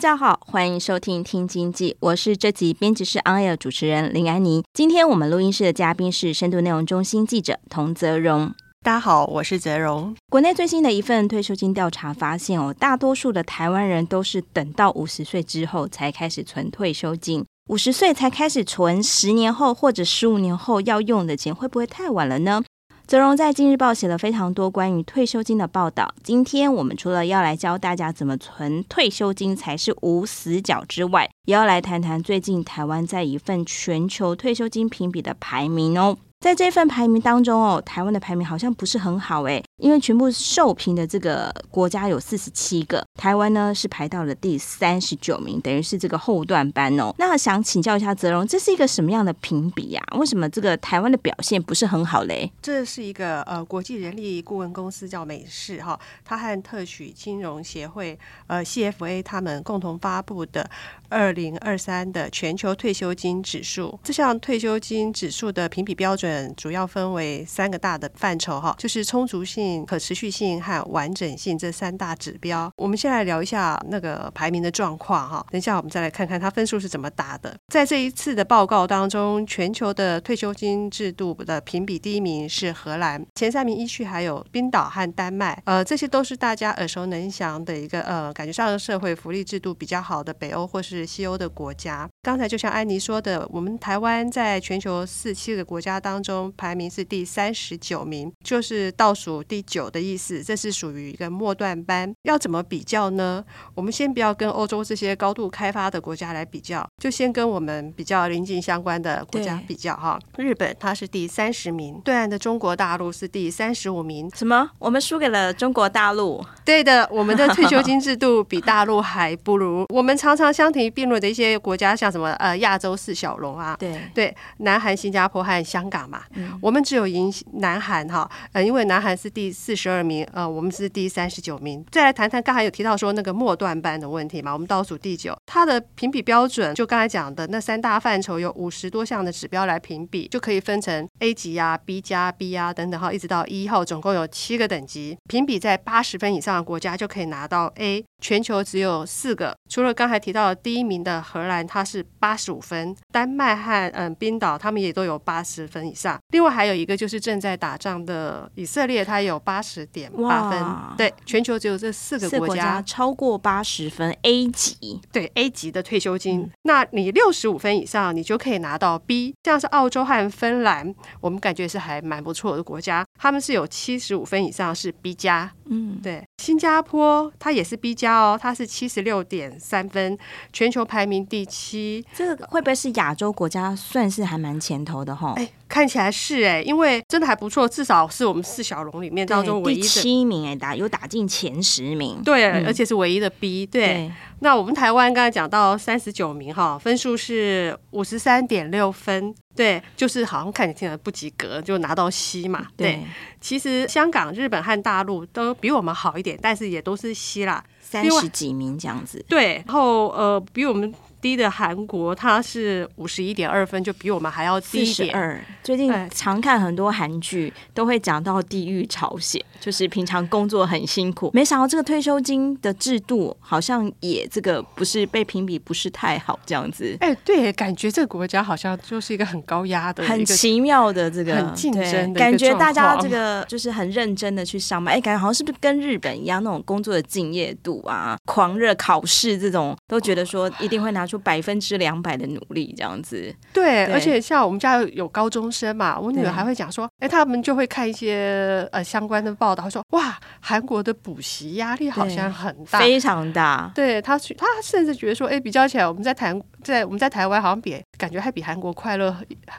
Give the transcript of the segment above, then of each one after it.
家好，欢迎收听《听经济》，我是这集编辑室 On Air 主持人林安妮。今天我们录音室的嘉宾是深度内容中心记者童泽荣。大家好，我是泽荣。国内最新的一份退休金调查发现，哦，大多数的台湾人都是等到五十岁之后才开始存退休金。五十岁才开始存，十年后或者十五年后要用的钱，会不会太晚了呢？泽荣在《今日报》写了非常多关于退休金的报道。今天我们除了要来教大家怎么存退休金才是无死角之外，也要来谈谈最近台湾在一份全球退休金评比的排名哦。在这份排名当中哦，台湾的排名好像不是很好诶，因为全部受评的这个国家有四十七个，台湾呢是排到了第三十九名，等于是这个后段班哦。那想请教一下泽荣，这是一个什么样的评比呀？为什么这个台湾的表现不是很好嘞？这是一个呃国际人力顾问公司叫美世哈，他和特许金融协会呃 CFA 他们共同发布的二零二三的全球退休金指数。这项退休金指数的评比标准。主要分为三个大的范畴哈，就是充足性、可持续性和完整性这三大指标。我们先来聊一下那个排名的状况哈，等一下我们再来看看它分数是怎么打的。在这一次的报告当中，全球的退休金制度的评比第一名是荷兰，前三名依序还有冰岛和丹麦，呃，这些都是大家耳熟能详的一个呃，感觉上社会福利制度比较好的北欧或是西欧的国家。刚才就像安妮说的，我们台湾在全球四七个国家当中排名是第三十九名，就是倒数第九的意思。这是属于一个末段班。要怎么比较呢？我们先不要跟欧洲这些高度开发的国家来比较，就先跟我们比较邻近相关的国家比较哈。日本它是第三十名，对岸的中国大陆是第三十五名。什么？我们输给了中国大陆？对的，我们的退休金制度 比大陆还不如。我们常常相提并论的一些国家，像什么呃亚洲四小龙啊，对对，南韩、新加坡和香港嘛。嗯、我们只有赢南韩哈，呃，因为南韩是第四十二名，呃，我们是第三十九名。再来谈谈刚才有提到说那个末段班的问题嘛，我们倒数第九，它的评比标准就刚才讲的那三大范畴有五十多项的指标来评比，就可以分成 A 级啊、B 加、B 啊等等哈，一直到 E 号，总共有七个等级。评比在八十分以上的国家就可以拿到 A，全球只有四个，除了刚才提到的第一名的荷兰，它是八十五分，丹麦和嗯冰岛他们也都有八十分以上。另外还有一个就是正在打仗的以色列，它有八十点八分。对，全球只有这四个国家，国家超过八十分 A 级，对 A 级的退休金。嗯、那你六十五分以上，你就可以拿到 B。像是澳洲和芬兰，我们感觉是还蛮不错的国家，他们是有七十五分以上是 B 加。嗯，对。新加坡它也是 B 加哦，它是七十六点三分，全球排名第七。这个会不会是亚洲国家算是还蛮前头的哈？哎。看起来是哎，因为真的还不错，至少是我们四小龙里面当中唯一的第七名哎，打有打进前十名，对，嗯、而且是唯一的 B 对。对，那我们台湾刚才讲到三十九名哈，分数是五十三点六分，对，就是好像看起来不及格，就拿到 C 嘛。对，对其实香港、日本和大陆都比我们好一点，但是也都是 C 啦，三十几名这样子。对，然后呃，比我们。低的韩国，它是五十一点二分，就比我们还要低一点。二，最近常看很多韩剧，都会讲到地狱朝鲜，就是平常工作很辛苦。没想到这个退休金的制度，好像也这个不是被评比不是太好这样子。哎，对，感觉这个国家好像就是一个很高压的、很奇妙的这个很竞争的感觉，大家这个就是很认真的去上班。哎，感觉好像是不是跟日本一样那种工作的敬业度啊、狂热考试这种，都觉得说一定会拿。出百分之两百的努力这样子。对，对而且像我们家有高中生嘛，我女儿还会讲说，哎，他们就会看一些呃相关的报道，说哇，韩国的补习压力好像很大，非常大。对他，他甚至觉得说，哎，比较起来，我们在台在我们在台湾好像比感觉还比韩国快乐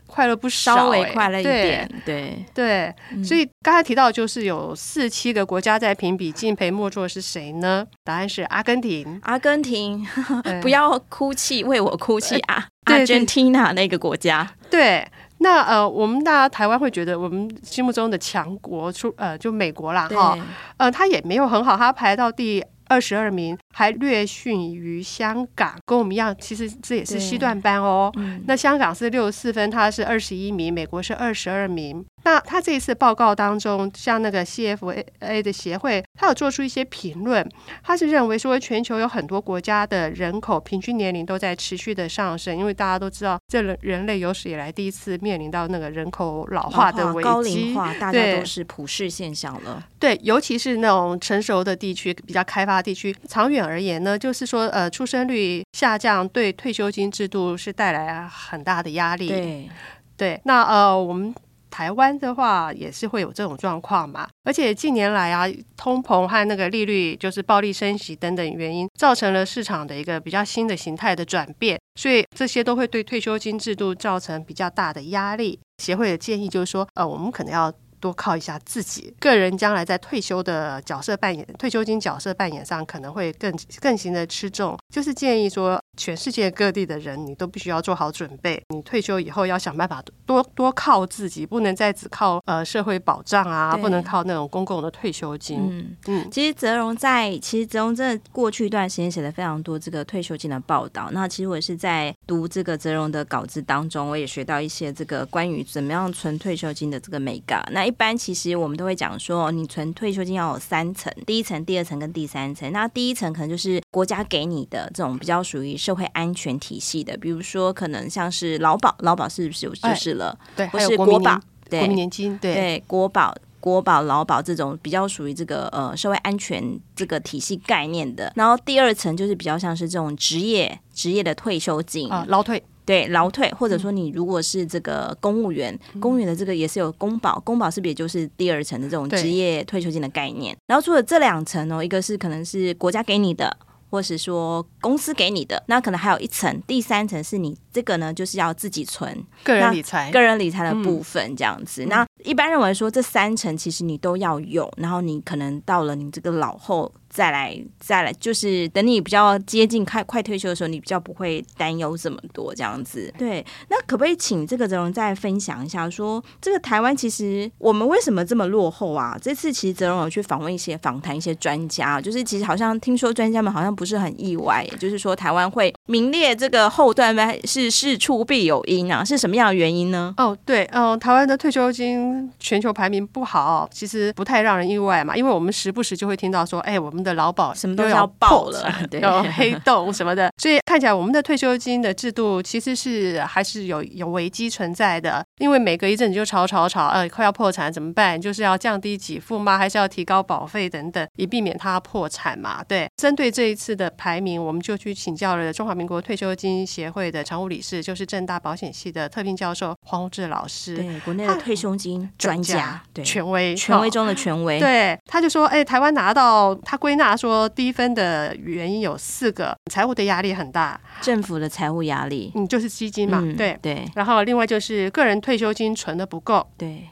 快乐不少，稍微快乐一点。对对，对嗯、所以刚才提到就是有四七个国家在评比，敬陪末座是谁呢？答案是阿根廷。阿根廷，不要哭泣，为我哭泣啊！阿根廷那个国家。对，那呃，我们大家台湾会觉得我们心目中的强国出呃，就美国啦哈，呃，他也没有很好，他排到第二十二名，还略逊于香港，跟我们一样，其实这也是西段班哦。嗯、那香港是六十四分，他是二十一名，美国是二十二名。那他这一次报告当中，像那个 CFA 的协会，他有做出一些评论。他是认为说，全球有很多国家的人口平均年龄都在持续的上升，因为大家都知道，这人人类有史以来第一次面临到那个人口老化的危机，高龄化，大家都是普世现象了。对，尤其是那种成熟的地区、比较开发地区，长远而言呢，就是说，呃，出生率下降对退休金制度是带来很大的压力。对，对，那呃，我们。台湾的话也是会有这种状况嘛，而且近年来啊，通膨和那个利率就是暴力升息等等原因，造成了市场的一个比较新的形态的转变，所以这些都会对退休金制度造成比较大的压力。协会的建议就是说，呃，我们可能要。多靠一下自己，个人将来在退休的角色扮演、退休金角色扮演上可能会更更行的吃重。就是建议说，全世界各地的人，你都必须要做好准备。你退休以后要想办法多多靠自己，不能再只靠呃社会保障啊，不能靠那种公共的退休金。嗯嗯，其实泽荣在其实泽荣真的过去一段时间写了非常多这个退休金的报道。那其实我也是在读这个泽荣的稿子当中，我也学到一些这个关于怎么样存退休金的这个美感。那一般其实我们都会讲说，你存退休金要有三层，第一层、第二层跟第三层。那第一层可能就是国家给你的这种比较属于社会安全体系的，比如说可能像是劳保，劳保是不是有就是了？对，或是国保，对，国民年金，对，对，国保、国保、劳保这种比较属于这个呃社会安全这个体系概念的。然后第二层就是比较像是这种职业职业的退休金啊，劳退。对，劳退，或者说你如果是这个公务员，嗯、公务员的这个也是有公保，公保是不是也就是第二层的这种职业退休金的概念？然后除了这两层哦，一个是可能是国家给你的，或是说公司给你的，那可能还有一层，第三层是你这个呢，就是要自己存个人理财，个人理财的部分这样子。嗯、那一般认为说这三层其实你都要有，然后你可能到了你这个老后。再来，再来，就是等你比较接近快快退休的时候，你比较不会担忧这么多这样子。对，那可不可以请这个泽荣再分享一下说，这个台湾其实我们为什么这么落后啊？这次其实泽荣有去访问一些访谈一些专家，就是其实好像听说专家们好像不是很意外，就是说台湾会名列这个后段班是事出必有因啊，是什么样的原因呢？哦，对，嗯、台湾的退休金全球排名不好，其实不太让人意外嘛，因为我们时不时就会听到说，哎，我们。的劳保什么都要爆了，有黑洞什么的，所以看起来我们的退休金的制度其实是还是有有危机存在的。因为每隔一阵子就吵吵吵，呃，快要破产怎么办？就是要降低给付吗？还是要提高保费等等，以避免它破产嘛？对。针对这一次的排名，我们就去请教了中华民国退休金协会的常务理事，就是正大保险系的特聘教授黄宏志老师，对，国内的退休金专家，对，权威，权威中的权威。对，他就说，哎，台湾拿到他归纳说低分的原因有四个，财务的压力很大，政府的财务压力，嗯，就是基金嘛，嗯、对对。然后另外就是个人退休金存的不够，对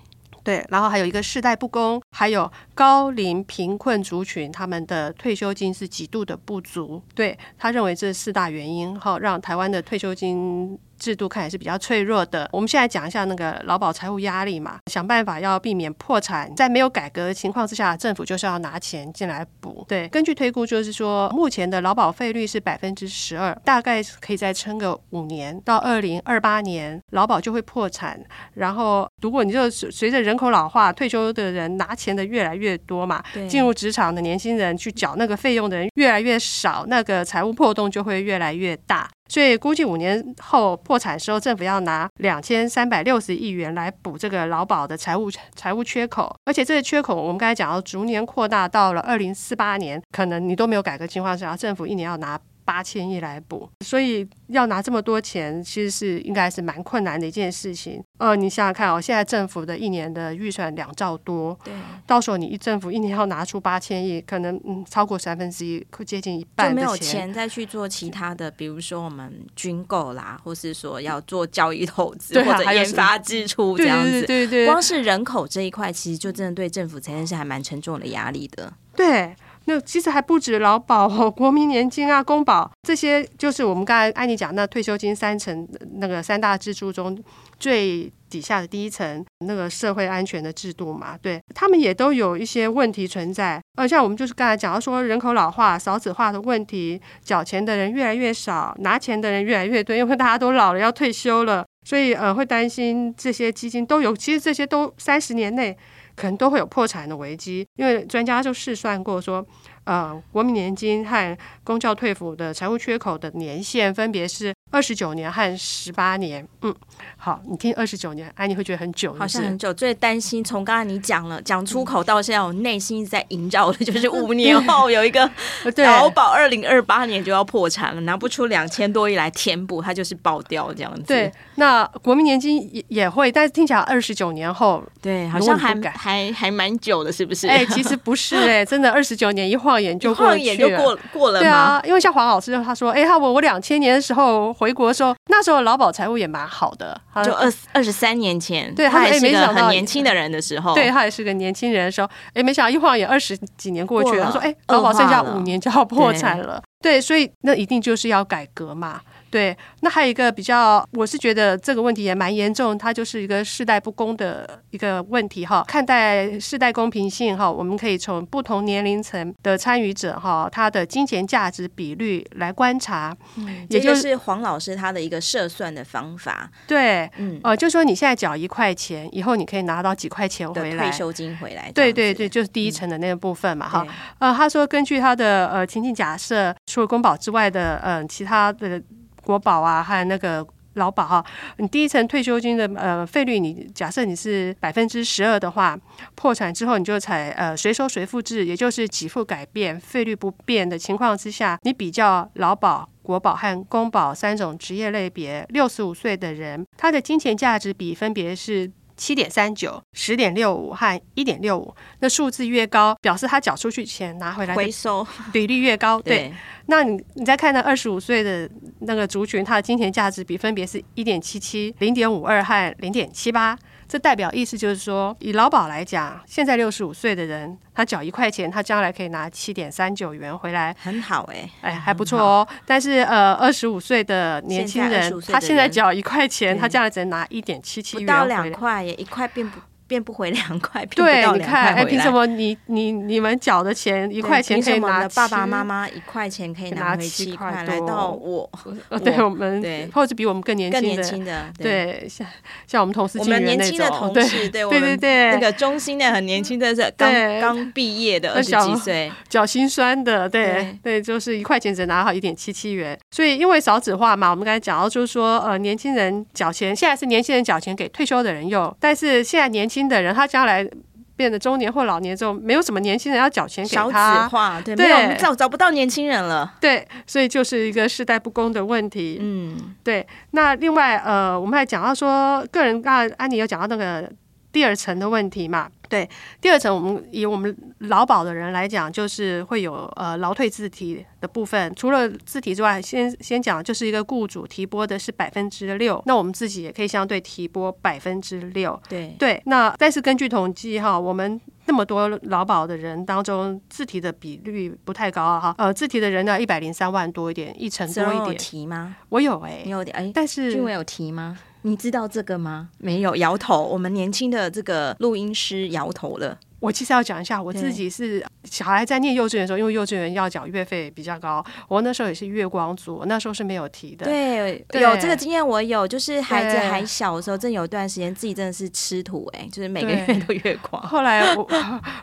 对。然后还有一个世代不公，还有高龄贫困族群他们的退休金是极度的不足。对，他认为这四大原因，哈，让台湾的退休金。制度看也是比较脆弱的。我们现在讲一下那个劳保财务压力嘛，想办法要避免破产。在没有改革的情况之下，政府就是要拿钱进来补。对，根据推估，就是说目前的劳保费率是百分之十二，大概可以再撑个五年，到二零二八年劳保就会破产。然后，如果你就随着人口老化，退休的人拿钱的越来越多嘛，进入职场的年轻人去缴那个费用的人越来越少，那个财务破洞就会越来越大。所以估计五年后破产时候，政府要拿两千三百六十亿元来补这个劳保的财务财务缺口，而且这个缺口我们刚才讲要逐年扩大，到了二零四八年，可能你都没有改革计划下，政府一年要拿。八千亿来补，所以要拿这么多钱，其实是应该是蛮困难的一件事情。呃，你想想看哦，现在政府的一年的预算两兆多，对，到时候你一政府一年要拿出八千亿，可能嗯超过三分之一，会接近一半，就没有钱再去做其他的，比如说我们军购啦，或是说要做教育投资、啊、或者研发支出这样子，对对，对对，光是人口这一块，其实就真的对政府财政是还蛮沉重的压力的，对。那其实还不止劳保哦，国民年金啊、公保这些，就是我们刚才安妮讲那退休金三层那个三大支柱中最底下的第一层那个社会安全的制度嘛，对他们也都有一些问题存在。呃，像我们就是刚才讲到说人口老化、少子化的问题，缴钱的人越来越少，拿钱的人越来越多，因为大家都老了要退休了，所以呃会担心这些基金都有，其实这些都三十年内。可能都会有破产的危机，因为专家就试算过说，呃，国民年金和公教退抚的财务缺口的年限分别是二十九年和十八年。嗯，好，你听二十九年，哎，你会觉得很久是是？好像很久。最担心从刚才你讲了讲出口到现在，我内心一直在萦绕的就是五年后有一个 劳保二零二八年就要破产了，拿不出两千多亿来填补，它就是爆掉这样子。对，那国民年金也也会，但是听起来二十九年后，对，好像还还还蛮久的，是不是？哎，其实不是哎，真的二十九年一晃眼就过去了。也就过过了，对啊，因为像黄老师他说，哎，他我我两千年的时候回国的时候，那时候劳保财务也蛮好的，就二二十三年前，对他还是个很年轻的人的时候，对他也是个年轻人的时候，哎，没想到一晃眼二十几年过去了，他说，哎，劳保剩下五年就要破产了，对，所以那一定就是要改革嘛。对，那还有一个比较，我是觉得这个问题也蛮严重，它就是一个世代不公的一个问题哈。看待世代公平性哈，我们可以从不同年龄层的参与者哈，他的金钱价值比率来观察，嗯，也就是黄老师他的一个设算的方法。对，嗯，呃，就说你现在缴一块钱，以后你可以拿到几块钱回来，退休金回来。对对对，就是第一层的那个部分嘛哈。呃，他说根据他的呃情境假设，除了公保之外的嗯、呃、其他的。国保啊，还有那个劳保哈、你第一层退休金的呃费率，你假设你是百分之十二的话，破产之后你就采呃随收随付制，也就是给付改变，费率不变的情况之下，你比较劳保、国保和公保三种职业类别，六十五岁的人，他的金钱价值比分别是七点三九、十点六五和一点六五。那数字越高，表示他缴出去钱拿回来回收比例越高，对。对那你你再看那二十五岁的那个族群，它的金钱价值比分别是一点七七、零点五二和零点七八。这代表意思就是说，以劳保来讲，现在六十五岁的人，他缴一块钱，他将来可以拿七点三九元回来，很好哎、欸，哎还不错哦。但是呃，二十五岁的年轻人，人他现在缴一块钱，他将来只能拿一点七七元，不到两块耶，一块并不。变不回两块，对，你看，哎，凭什么你你你们缴的钱一块钱可以拿？爸爸妈妈一块钱可以拿回七块，来到我，对我们，对，或者比我们更年轻的，对，像像我们同事，我们年轻的同事，对 对对对，那个中心的很年轻的，是刚刚毕业的二十几岁，脚心酸的，对对，就是一块钱只拿好一点七七元，所以因为少子化嘛，我们刚才讲到就是说，呃，年轻人缴钱，现在是年轻人缴钱给退休的人用，但是现在年轻。新的人，他将来变得中年或老年之后，没有什么年轻人要缴钱给他。少子化，对，对没有找找不到年轻人了。对，所以就是一个世代不公的问题。嗯，对。那另外，呃，我们还讲到说，个人刚才安妮有讲到那个第二层的问题嘛。对，第二层我们以我们劳保的人来讲，就是会有呃劳退自提的部分。除了自提之外，先先讲就是一个雇主提拨的是百分之六，那我们自己也可以相对提拨百分之六。对对，那但是根据统计哈，我们那么多劳保的人当中，自提的比率不太高啊哈。呃，自提的人呢，一百零三万多一点，一成多一点。有提吗？我有哎、欸，你有点哎，但是俊伟有提吗？你知道这个吗？没有，摇头。我们年轻的这个录音师摇头了。我其实要讲一下，我自己是小孩在念幼稚园的时候，因为幼稚园要缴月费比较高，我那时候也是月光族，那时候是没有提的。对，对有这个经验，我有，就是孩子还小的时候，真有一段时间自己真的是吃土哎、欸，就是每个月都月光。后来我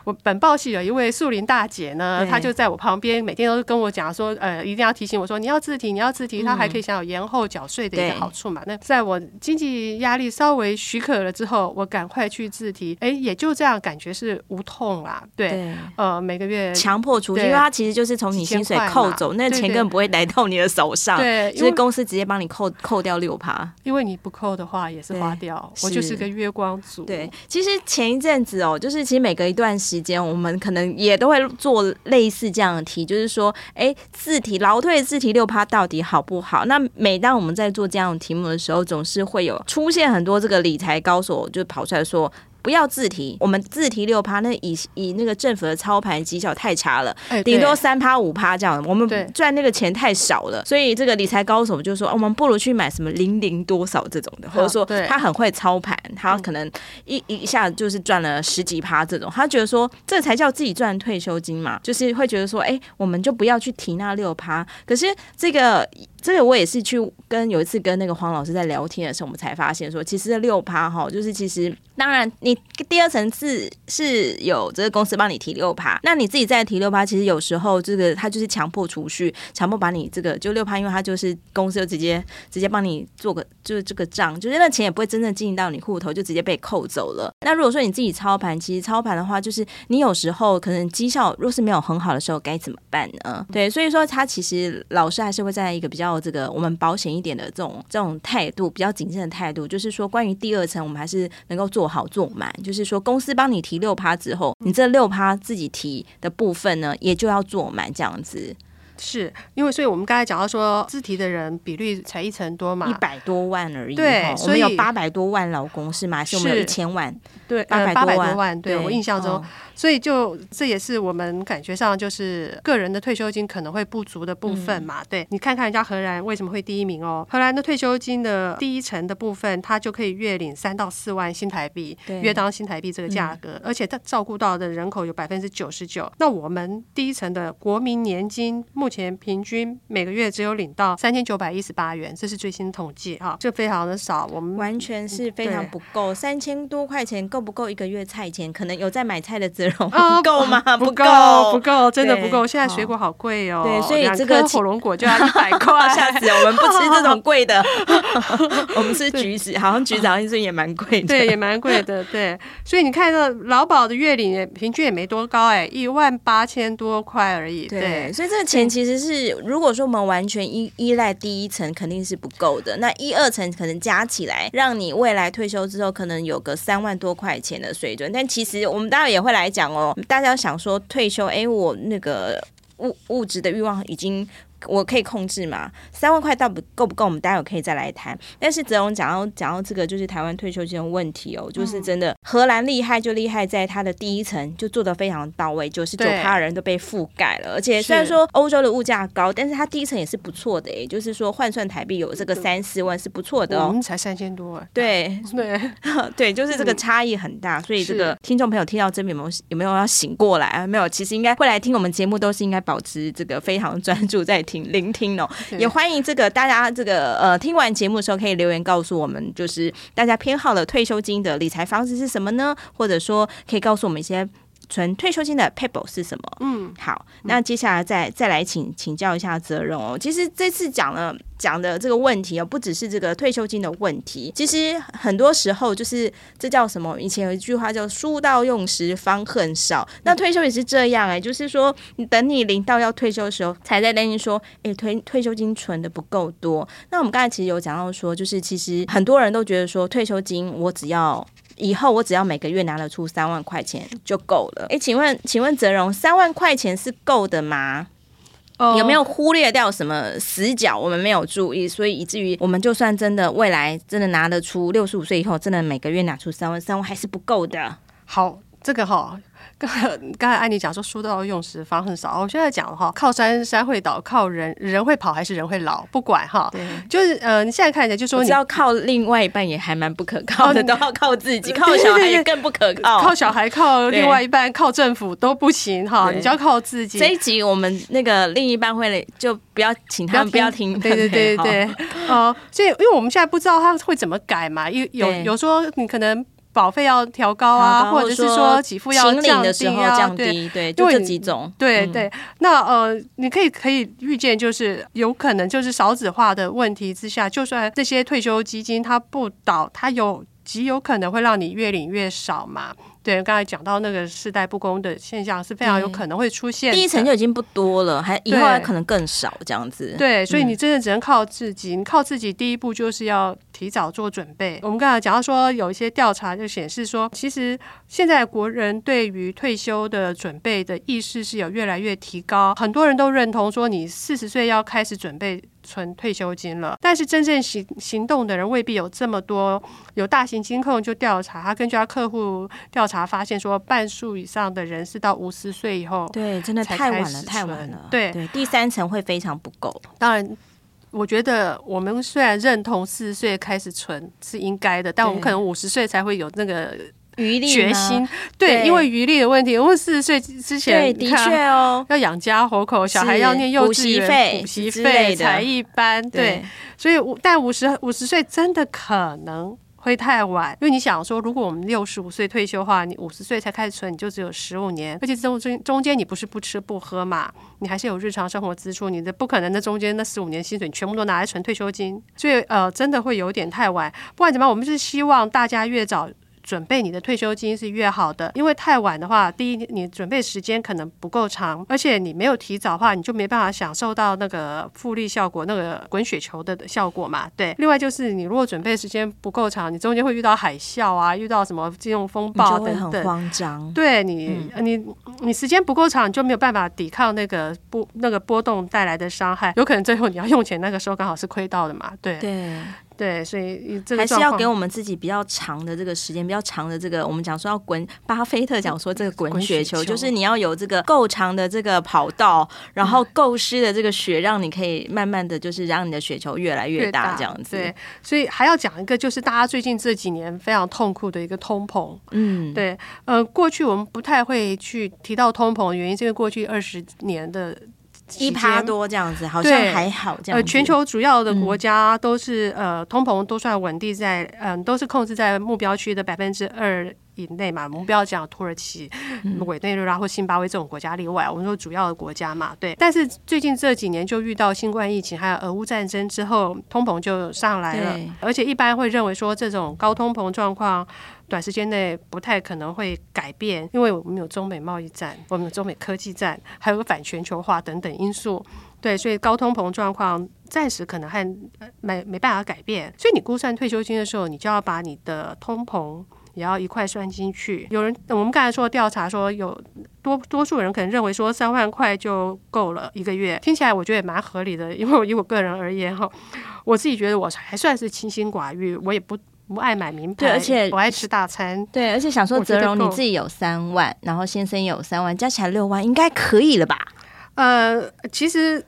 我本报系有一位树林大姐呢，她就在我旁边，每天都跟我讲说，呃，一定要提醒我说，你要自提，你要自提，她还可以享有延后缴税的一个好处嘛。那在我经济压力稍微许可了之后，我赶快去自提，哎，也就这样，感觉是。无痛啦，对，对呃，每个月强迫储蓄，因为它其实就是从你薪水扣走，那钱根本不会来到你的手上，对，就是公司直接帮你扣扣掉六趴，因为你不扣的话也是花掉，我就是个月光族。对，其实前一阵子哦，就是其实每隔一段时间，我们可能也都会做类似这样的题，就是说，哎，自体劳退自体六趴到底好不好？那每当我们在做这样的题目的时候，总是会有出现很多这个理财高手就跑出来说。不要自提，我们自提六趴，那以以那个政府的操盘绩效太差了，顶、欸、多三趴五趴这样，我们赚那个钱太少了，所以这个理财高手就说，我们不如去买什么零零多少这种的，或者说他很会操盘，他可能一一下就是赚了十几趴这种，他觉得说这才叫自己赚退休金嘛，就是会觉得说，哎、欸，我们就不要去提那六趴，可是这个。这个我也是去跟有一次跟那个黄老师在聊天的时候，我们才发现说，其实这六趴哈，就是其实当然你第二层次是有这个公司帮你提六趴，那你自己再提六趴，其实有时候这个他就是强迫储蓄，强迫把你这个就六趴，因为他就是公司就直接直接帮你做个就是这个账，就是那钱也不会真正进到你户头，就直接被扣走了。那如果说你自己操盘，其实操盘的话，就是你有时候可能绩效若是没有很好的时候，该怎么办呢？对，所以说他其实老师还是会在一个比较。这个我们保险一点的这种这种态度，比较谨慎的态度，就是说，关于第二层，我们还是能够做好做满。就是说，公司帮你提六趴之后，你这六趴自己提的部分呢，也就要做满这样子。是因为，所以我们刚才讲到说，自提的人比率才一成多嘛，一百多万而已。对，所以有八百多万老公是吗？是我们有一千万？对，八百多万。对，我印象中。所以就这也是我们感觉上就是个人的退休金可能会不足的部分嘛。嗯、对，你看看人家荷兰为什么会第一名哦？荷兰的退休金的第一层的部分，它就可以月领三到四万新台币，约当新台币这个价格，嗯、而且它照顾到的人口有百分之九十九。那我们第一层的国民年金目前平均每个月只有领到三千九百一十八元，这是最新统计哈，这非常的少。我们完全是非常不够，三千多块钱够不够一个月菜钱？可能有在买菜的资。哦，够吗？不够，不够，真的不够。现在水果好贵哦，对，所以这个火龙果就要一百块，下次我们！不吃这种贵的，我们吃橘子，好像橘子好像也蛮贵的，对，也蛮贵的，对。所以你看，这劳保的月领也平均也没多高，哎，一万八千多块而已。对，所以这个钱其实是，如果说我们完全依依赖第一层，肯定是不够的。那一二层可能加起来，让你未来退休之后可能有个三万多块块钱的水准。但其实我们待会也会来。讲哦，大家想说退休，哎，我那个物物质的欲望已经。我可以控制嘛？三万块到不够不够？我们待会可以再来谈。但是泽荣讲到讲到这个，就是台湾退休金的问题哦，就是真的荷兰厉害就厉害在它的第一层就做得非常到位，九十九趴人都被覆盖了。而且虽然说欧洲的物价高，但是它第一层也是不错的，也就是说换算台币有这个三四万是不错的哦。才三千多，对 对 对，就是这个差异很大。所以这个听众朋友听到这边有没有有没有要醒过来啊？没有，其实应该会来听我们节目，都是应该保持这个非常专注在。听聆听哦，也欢迎这个大家这个呃听完节目的时候可以留言告诉我们，就是大家偏好的退休金的理财方式是什么呢？或者说可以告诉我们一些。存退休金的 p a p e 是什么？嗯，好，那接下来再再来请请教一下泽荣哦。其实这次讲了讲的这个问题哦，不只是这个退休金的问题，其实很多时候就是这叫什么？以前有一句话叫“书到用时方恨少”，那退休也是这样哎、欸，就是说你等你临到要退休的时候，才在担心说，哎，退退休金存的不够多。那我们刚才其实有讲到说，就是其实很多人都觉得说，退休金我只要。以后我只要每个月拿得出三万块钱就够了。哎，请问，请问泽荣，三万块钱是够的吗？Oh. 有没有忽略掉什么死角？我们没有注意，所以以至于我们就算真的未来真的拿得出，六十五岁以后真的每个月拿出三万，三万还是不够的。好，这个哈。刚刚才安妮讲说，书到用时方恨少。我现在讲哈，靠山山会倒，靠人人会跑，还是人会老？不管哈，对，就是呃，你现在看起来就说你，你要靠另外一半也还蛮不可靠的，哦、都要 靠自己，靠小孩也更不可靠。靠小孩，靠另外一半，靠政府都不行哈，你就要靠自己。这一集我们那个另一半会就不要请他们不要听，对对对对对，哦、呃，所以因为我们现在不知道他会怎么改嘛，有有有说你可能。保费要调高啊，或者是说给付要降低啊，对对，就这几种。对对，那呃，你可以可以预见，就是有可能就是少子化的问题之下，就算这些退休基金它不倒，它有极有可能会让你越领越少嘛。对，刚才讲到那个世代不公的现象是非常有可能会出现。第一层就已经不多了，还以后还可能更少这样子。对，所以你真的只能靠自己。你靠自己，第一步就是要提早做准备。我们刚才讲到说，有一些调查就显示说，其实现在国人对于退休的准备的意识是有越来越提高，很多人都认同说，你四十岁要开始准备。存退休金了，但是真正行行动的人未必有这么多。有大型金控就调查，他根据他客户调查发现，说半数以上的人是到五十岁以后，对，真的太晚了，太晚了。对对，第三层会非常不够。当然，我觉得我们虽然认同四十岁开始存是应该的，但我们可能五十岁才会有那个。余力决心。对，对，因为余力的问题，我们四十岁之前，对，的确哦，要养家活口，小孩要念幼稚园、补习费、才艺班，对，对，所以五但五十五十岁真的可能会太晚，因为你想说，如果我们六十五岁退休的话，你五十岁才开始存，你就只有十五年，而且中中中间你不是不吃不喝嘛，你还是有日常生活支出，你的不可能那中间那十五年薪水你全部都拿来存退休金，所以呃，真的会有点太晚。不管怎么样，我们是希望大家越早。准备你的退休金是越好的，因为太晚的话，第一，你准备时间可能不够长，而且你没有提早的话，你就没办法享受到那个复利效果，那个滚雪球的效果嘛。对，另外就是你如果准备时间不够长，你中间会遇到海啸啊，遇到什么金融风暴等等，很慌张。对你，嗯、你你时间不够长，你就没有办法抵抗那个波那个波动带来的伤害，有可能最后你要用钱，那个时候刚好是亏到的嘛。对对。对，所以这个还是要给我们自己比较长的这个时间，比较长的这个，我们讲说要滚。巴菲特讲说，这个滚雪球就是你要有这个够长的这个跑道，然后够湿的这个雪，让你可以慢慢的就是让你的雪球越来越大这样子。对，所以还要讲一个，就是大家最近这几年非常痛苦的一个通膨。嗯，对，呃，过去我们不太会去提到通膨的原因，是因为过去二十年的。一趴多这样子，好像还好这样。呃，全球主要的国家都是、嗯、呃，通膨都算稳定在，嗯、呃，都是控制在目标区的百分之二以内嘛。我们不要讲土耳其、委内瑞拉或新巴威这种国家例外，我们说主要的国家嘛，对。但是最近这几年就遇到新冠疫情还有俄乌战争之后，通膨就上来了，而且一般会认为说这种高通膨状况。短时间内不太可能会改变，因为我们有中美贸易战，我们有中美科技战，还有个反全球化等等因素。对，所以高通膨状况暂时可能还没没办法改变。所以你估算退休金的时候，你就要把你的通膨也要一块算进去。有人我们刚才说调查说，有多多数人可能认为说三万块就够了一个月，听起来我觉得也蛮合理的。因为以我个人而言哈，我自己觉得我还算是清心寡欲，我也不。不爱买名牌，对，而且我爱吃大餐，对，而且想说，泽荣你自己有三万，然后先生有三万，加起来六万，应该可以了吧？呃，其实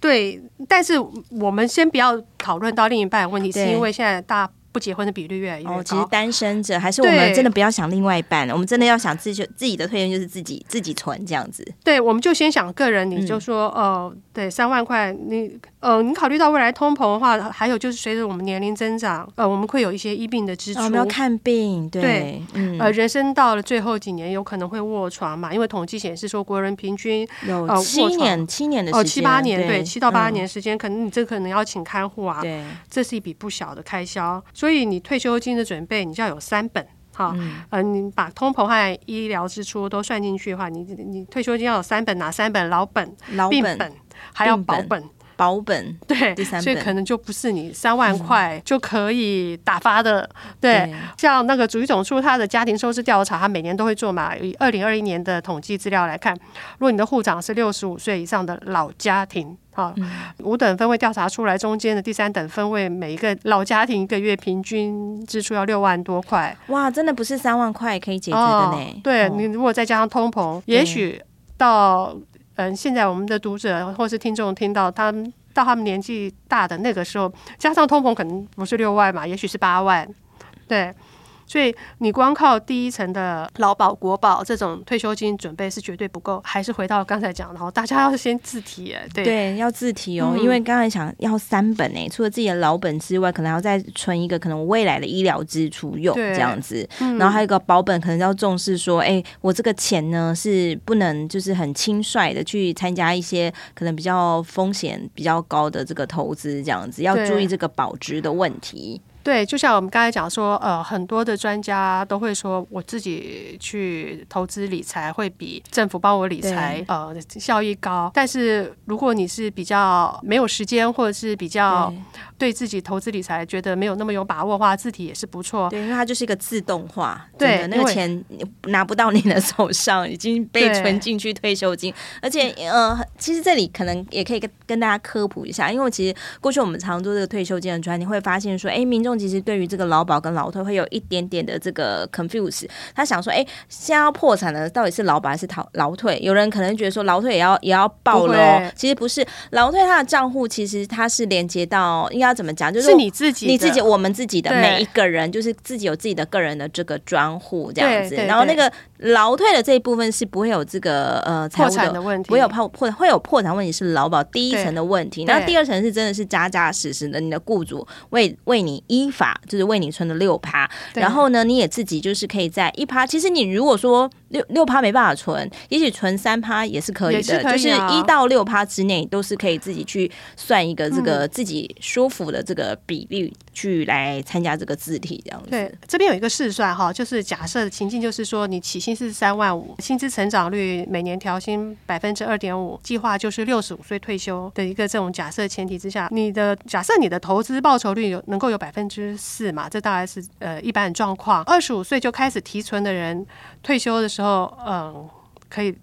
对，但是我们先不要讨论到另一半的问题，是因为现在大。不结婚的比率越来越高。哦，其实单身者还是我们真的不要想另外一半，我们真的要想自己自己的退休就是自己自己存这样子。对，我们就先想个人，你就说，嗯、呃，对，三万块，你呃，你考虑到未来通膨的话，还有就是随着我们年龄增长，呃，我们会有一些医病的支出，哦、我们要看病，对，对嗯，呃，人生到了最后几年，有可能会卧床嘛，因为统计显示说，国人平均有七年、呃、七年的时间，哦，七八年，对，对七到八年时间，可能你这可能要请看护啊，对，这是一笔不小的开销。所以你退休金的准备，你就要有三本，好，嗯，呃，你把通膨和医疗支出都算进去的话，你你退休金要有三本，哪三本？老本、老本、病本，还要保本。保本对，第三本，所以可能就不是你三万块就可以打发的。嗯、对，对，像那个主计总处他的家庭收支调查，他每年都会做嘛。以二零二一年的统计资料来看，如果你的户长是六十五岁以上的老家庭，哈、嗯，五等分位调查出来，中间的第三等分位，每一个老家庭一个月平均支出要六万多块。哇，真的不是三万块可以解决的呢。哦、对、哦、你如果再加上通膨，也许到。嗯，现在我们的读者或是听众听到他们到他们年纪大的那个时候，加上通膨，可能不是六万嘛，也许是八万，对。所以你光靠第一层的劳保、国保这种退休金准备是绝对不够，还是回到刚才讲的，然后大家要先自提哎，对。对，要自提哦，嗯、因为刚才想要三本哎，除了自己的老本之外，可能要再存一个可能未来的医疗支出用这样子，然后还有一个保本，可能要重视说，哎，我这个钱呢是不能就是很轻率的去参加一些可能比较风险比较高的这个投资这样子，要注意这个保值的问题。对，就像我们刚才讲说，呃，很多的专家都会说，我自己去投资理财会比政府帮我理财呃效益高。但是如果你是比较没有时间，或者是比较对自己投资理财觉得没有那么有把握的话，字体也是不错。对，因为它就是一个自动化，对，那个钱拿不到你的 手上，已经被存进去退休金。而且呃，其实这里可能也可以跟跟大家科普一下，因为其实过去我们常做这个退休金的专，你会发现说，哎，民众。其实对于这个劳保跟劳退会有一点点的这个 confuse，他想说，哎，现在要破产的到底是劳保还是劳劳退？有人可能觉得说劳退也要也要报了哦，其实不是，劳退他的账户其实它是连接到，应该要怎么讲？就是，是你自己，你自己，我们自己的每一个人，就是自己有自己的个人的这个专户这样子，然后那个。劳退的这一部分是不会有这个呃财务的，的问题，不会有破破会有破产问题是劳保第一层的问题，那第二层是真的是扎扎实实的，你的雇主为为你依法就是为你存的六趴，然后呢你也自己就是可以在一趴，其实你如果说六六趴没办法存，也许存三趴也是可以的，可以啊、就是一到六趴之内都是可以自己去算一个这个自己舒服的这个比例去来参加这个字体这样子。对，这边有一个试算哈，就是假设的情境就是说你起薪。是三万五，薪资成长率每年调薪百分之二点五，计划就是六十五岁退休的一个这种假设前提之下，你的假设你的投资报酬率有能够有百分之四嘛？这大概是呃一般的状况。二十五岁就开始提存的人，退休的时候，嗯、呃，可以。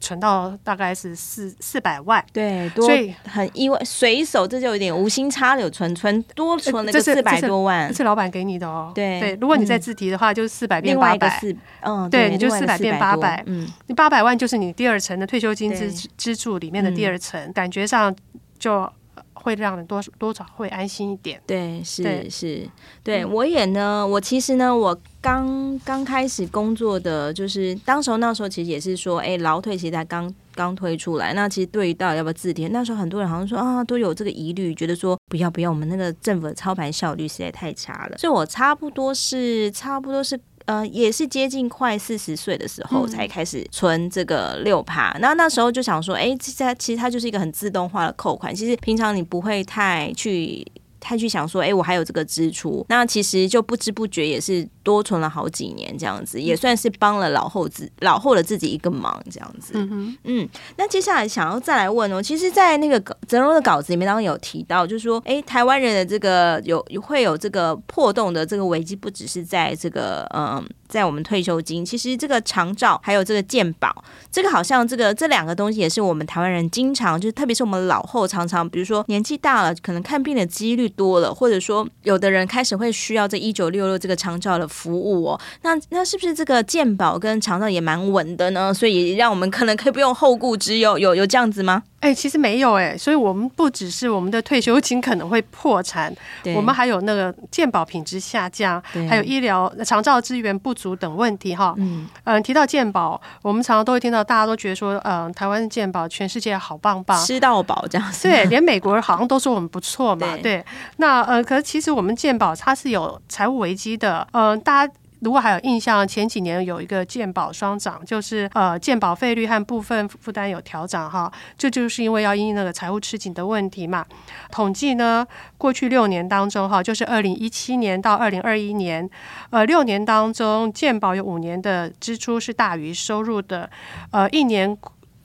存到大概是四四百万，对，多所以很意外，随手这就有点无心插柳，存存多存了个四百多万，这是老板给你的哦。对对，如果你再自提的话，就是四百变八百，嗯，对，你就四百变八百，嗯，你八百万就是你第二层的退休金支支柱里面的第二层，感觉上就。会让人多多少会安心一点。对，是对是，对、嗯、我也呢。我其实呢，我刚刚开始工作的，就是当时候那时候，其实也是说，哎，劳退其实才刚刚推出来。那其实对于到底要不要自填，那时候很多人好像说啊，都有这个疑虑，觉得说不要不要，我们那个政府的操盘效率实在太差了。所以我差不多是差不多是。呃，也是接近快四十岁的时候才开始存这个六趴，那、嗯、那时候就想说，哎，其实其实它就是一个很自动化的扣款，其实平常你不会太去太去想说，哎，我还有这个支出，那其实就不知不觉也是。多存了好几年，这样子也算是帮了老后自老后的自己一个忙，这样子。嗯，嗯。那接下来想要再来问哦，其实，在那个泽龙的稿子里面当中有提到，就是说，哎，台湾人的这个有会有这个破洞的这个危机，不只是在这个嗯，在我们退休金，其实这个长照还有这个健保，这个好像这个这两个东西也是我们台湾人经常就是，特别是我们老后常常，比如说年纪大了，可能看病的几率多了，或者说有的人开始会需要这一九六六这个长照的。服务哦，那那是不是这个健保跟长照也蛮稳的呢？所以让我们可能可以不用后顾之忧，有有这样子吗？哎、欸，其实没有哎、欸，所以我们不只是我们的退休金可能会破产，我们还有那个健保品质下降，还有医疗长照资源不足等问题哈。嗯嗯，提到健保，我们常常都会听到大家都觉得说，嗯，台湾健保全世界好棒棒，吃到饱这样子。对，连美国人好像都说我们不错嘛。对，对，那呃，可是其实我们健保它是有财务危机的，嗯，大家。如果还有印象，前几年有一个健保双涨，就是呃健保费率和部分负担有调整哈，这就，是因为要因那个财务吃紧的问题嘛。统计呢，过去六年当中哈，就是二零一七年到二零二一年，呃六年当中健保有五年的支出是大于收入的，呃一年。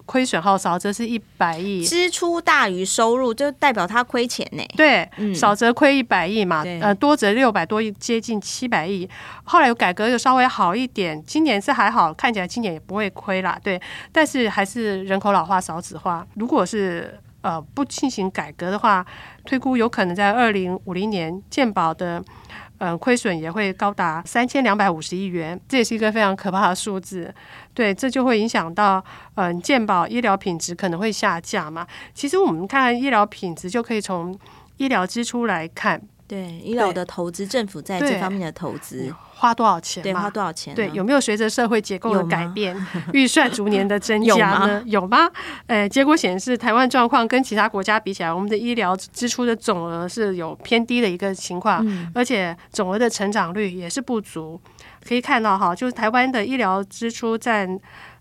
亏损好少则是一百亿，支出大于收入，就代表他亏钱呢。对，嗯、少则亏一百亿嘛，呃，多则六百多亿，接近七百亿。后来有改革，又稍微好一点，今年是还好，看起来今年也不会亏啦。对，但是还是人口老化、少子化。如果是呃不进行改革的话，推估有可能在二零五零年健保的。嗯，亏损也会高达三千两百五十亿元，这也是一个非常可怕的数字。对，这就会影响到嗯，健保医疗品质可能会下降嘛。其实我们看医疗品质，就可以从医疗支出来看。对，医疗的投资，政府在这方面的投资。花多少钱？对，花多少钱？对，有没有随着社会结构的改变，预算逐年的增 加呢？有吗？有吗？呃，结果显示，台湾状况跟其他国家比起来，我们的医疗支出的总额是有偏低的一个情况，嗯、而且总额的成长率也是不足。可以看到哈，就是台湾的医疗支出占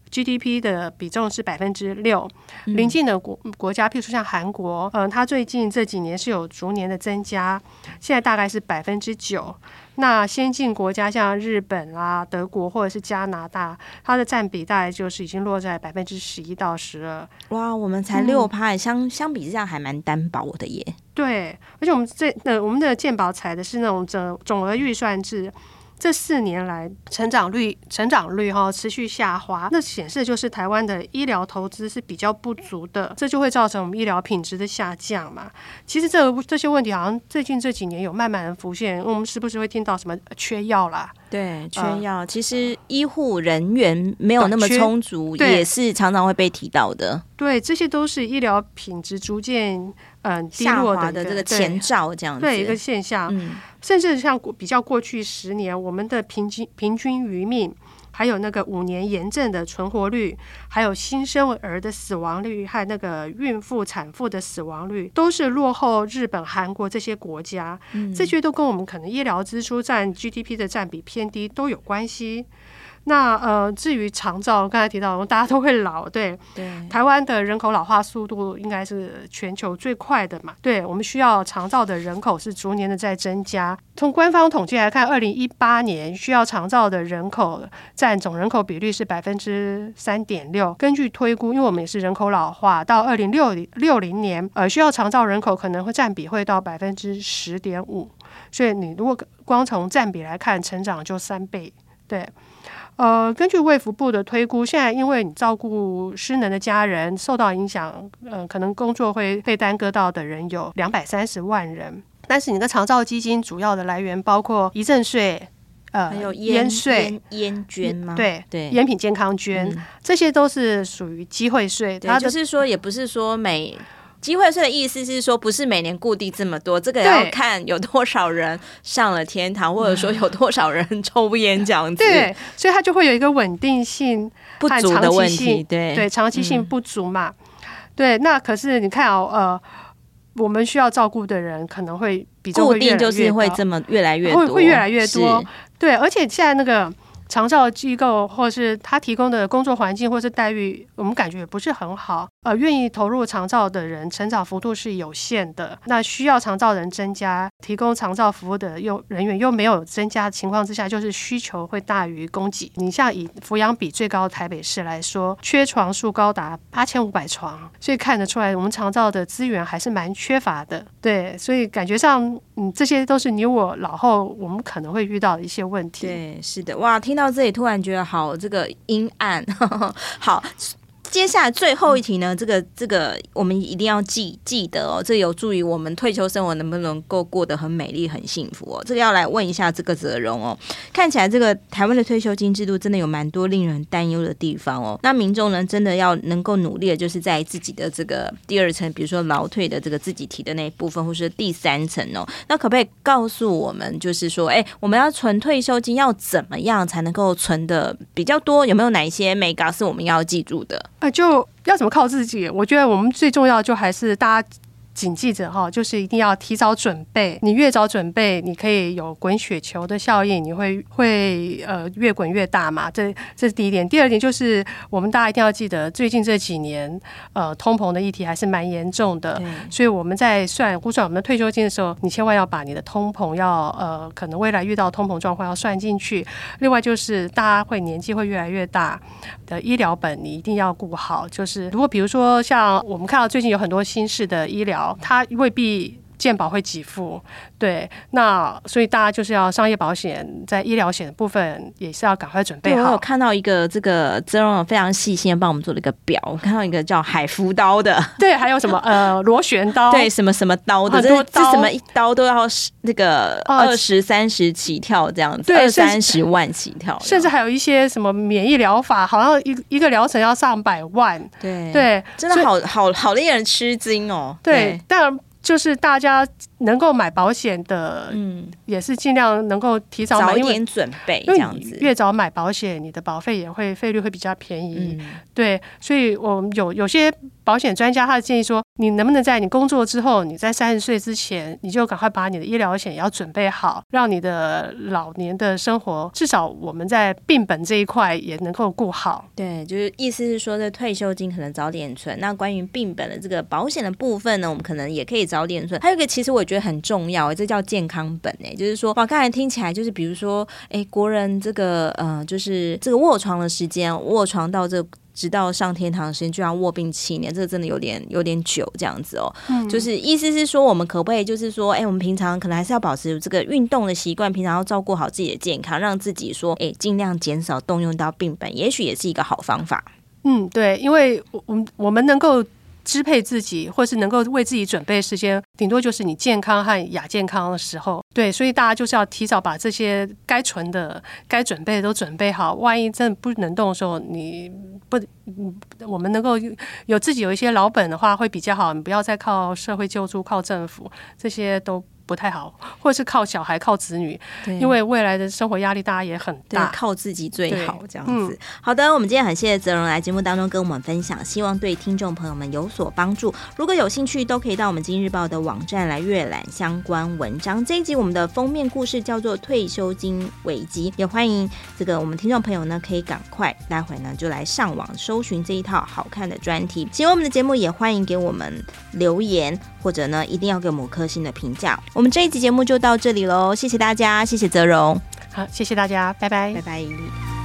GDP 的比重是百分之六，邻近的国国家，譬如说像韩国，嗯，它最近这几年是有逐年的增加，现在大概是百分之九。那先进国家像日本啊、德国或者是加拿大，它的占比大概就是已经落在百分之十一到十二。哇，我们才六趴，相相比之下还蛮单薄的耶。对，而且我们这呃，我们的健保采的是那种总总额预算制。这四年来，成长率成长率哈持续下滑，那显示就是台湾的医疗投资是比较不足的，这就会造成我们医疗品质的下降嘛。其实这个这些问题好像最近这几年有慢慢的浮现，我们时不时会听到什么缺药啦，对，缺药。其实医护人员没有那么充足，也是常常会被提到的。对，这些都是医疗品质逐渐。嗯，低落的，的这个前兆，这样子对，对一个现象，嗯，甚至像比较过去十年，我们的平均平均余命，还有那个五年炎症的存活率，还有新生儿的死亡率和那个孕妇产妇的死亡率，都是落后日本、韩国这些国家，嗯，这些都跟我们可能医疗支出占 GDP 的占比偏低都有关系。那呃，至于长照，刚才提到，大家都会老，对，对，台湾的人口老化速度应该是全球最快的嘛，对，我们需要长照的人口是逐年的在增加。从官方统计来看，二零一八年需要长照的人口占总人口比率是百分之三点六。根据推估，因为我们也是人口老化，到二零六零六零年，呃，需要长照人口可能会占比会到百分之十点五。所以你如果光从占比来看，成长就三倍，对。呃，根据卫福部的推估，现在因为你照顾失能的家人受到影响，嗯、呃，可能工作会被耽搁到的人有两百三十万人。但是你的长照基金主要的来源包括遗赠税，呃，还有烟税、烟捐吗？对对，烟品健康捐，嗯、这些都是属于机会税。它就是说，也不是说每。机会税的意思是说，不是每年固定这么多，这个要看有多少人上了天堂，或者说有多少人抽烟这样子。对，所以它就会有一个稳定性不足的问题。对对，长期性不足嘛。嗯、对，那可是你看哦，呃，我们需要照顾的人可能会比较固定，就是会这么越来越多，会会越来越多。对，而且现在那个。长照机构或是他提供的工作环境或是待遇，我们感觉也不是很好。呃，愿意投入长照的人，成长幅度是有限的。那需要长照人增加，提供长照服务的又人员又没有增加的情况之下，就是需求会大于供给。你像以抚养比最高的台北市来说，缺床数高达八千五百床，所以看得出来，我们长照的资源还是蛮缺乏的。对，所以感觉上，嗯，这些都是你我老后我们可能会遇到的一些问题。对，是的，哇，听。到这里突然觉得好，这个阴暗，好。接下来最后一题呢，这个这个我们一定要记记得哦，这有助于我们退休生活能不能够过得很美丽、很幸福哦。这个要来问一下这个泽荣哦。看起来这个台湾的退休金制度真的有蛮多令人担忧的地方哦。那民众呢，真的要能够努力的，就是在自己的这个第二层，比如说劳退的这个自己提的那一部分，或是第三层哦。那可不可以告诉我们，就是说，哎，我们要存退休金要怎么样才能够存的比较多？有没有哪一些眉角是我们要记住的？啊，就要怎么靠自己？我觉得我们最重要就还是大家。谨记着哈，就是一定要提早准备。你越早准备，你可以有滚雪球的效应，你会会呃越滚越大嘛。这这是第一点。第二点就是我们大家一定要记得，最近这几年呃通膨的议题还是蛮严重的，所以我们在算估算我们的退休金的时候，你千万要把你的通膨要呃可能未来遇到通膨状况要算进去。另外就是大家会年纪会越来越大的医疗本，你一定要顾好。就是如果比如说像我们看到最近有很多新式的医疗。他未必健保会给付。对，那所以大家就是要商业保险，在医疗险的部分也是要赶快准备好。我有看到一个这个泽荣非常细心的帮我们做了一个表，我看到一个叫海夫刀的，对，还有什么呃螺旋刀，对，什么什么刀的，这这什么一刀都要那个二十三十起跳这样子，二三十万起跳，甚至还有一些什么免疫疗法，好像一一个疗程要上百万，对对，真的好好好令人吃惊哦。对，但。就是大家能够买保险的，嗯，也是尽量能够提早买，早一点准备，这样子。越早买保险，你的保费也会费率会比较便宜。对，所以我们有有些保险专家他的建议说，你能不能在你工作之后，你在三十岁之前，你就赶快把你的医疗险也要准备好，让你的老年的生活，至少我们在病本这一块也能够顾好。对，就是意思是说，这退休金可能早点存。那关于病本的这个保险的部分呢，我们可能也可以早点存。还有一个，其实我觉得很重要，这叫健康本诶，就是说，哇，刚才听起来就是，比如说，哎，国人这个呃，就是这个卧床的时间，卧床到这。直到上天堂的时间，居然卧病七年，这个真的有点有点久，这样子哦。嗯，就是意思是说，我们可不可以就是说，哎，我们平常可能还是要保持这个运动的习惯，平常要照顾好自己的健康，让自己说，哎，尽量减少动用到病本，也许也是一个好方法。嗯，对，因为我我们我们能够。支配自己，或是能够为自己准备时间，顶多就是你健康和亚健康的时候。对，所以大家就是要提早把这些该存的、该准备的都准备好。万一真的不能动的时候，你不，我们能够有自己有一些老本的话，会比较好。你不要再靠社会救助、靠政府，这些都。不太好，或者是靠小孩、靠子女，因为未来的生活压力大家也很大，靠自己最好这样子。嗯、好的，我们今天很谢谢泽荣来节目当中跟我们分享，希望对听众朋友们有所帮助。如果有兴趣，都可以到我们今日报的网站来阅览相关文章。这一集我们的封面故事叫做《退休金危机》，也欢迎这个我们听众朋友呢可以赶快待会呢就来上网搜寻这一套好看的专题。喜欢我们的节目，也欢迎给我们留言，或者呢一定要给我们五颗星的评价。我们这一集节目就到这里喽，谢谢大家，谢谢泽荣，好，谢谢大家，拜拜，拜拜。